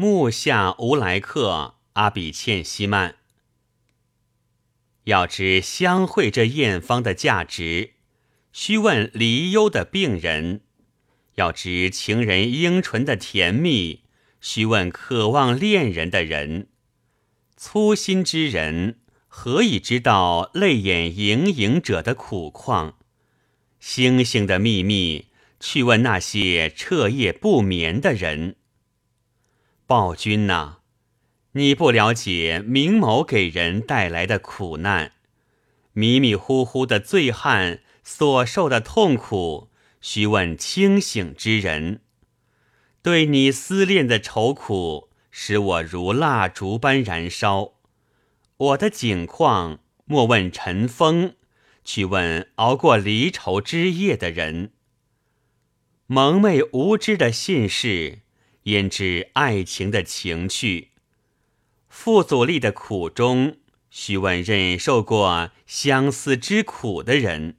木下无来客，阿比欠西曼。要知相会这艳芳的价值，须问离忧的病人；要知情人樱唇的甜蜜，须问渴望恋人的人。粗心之人，何以知道泪眼盈盈者的苦况？星星的秘密，去问那些彻夜不眠的人。暴君呐，你不了解明眸给人带来的苦难，迷迷糊糊的醉汉所受的痛苦，须问清醒之人。对你思恋的愁苦，使我如蜡烛般燃烧。我的景况，莫问尘封，去问熬过离愁之夜的人。蒙昧无知的信士。焉知爱情的情趣？傅祖立的苦衷，须问忍受过相思之苦的人。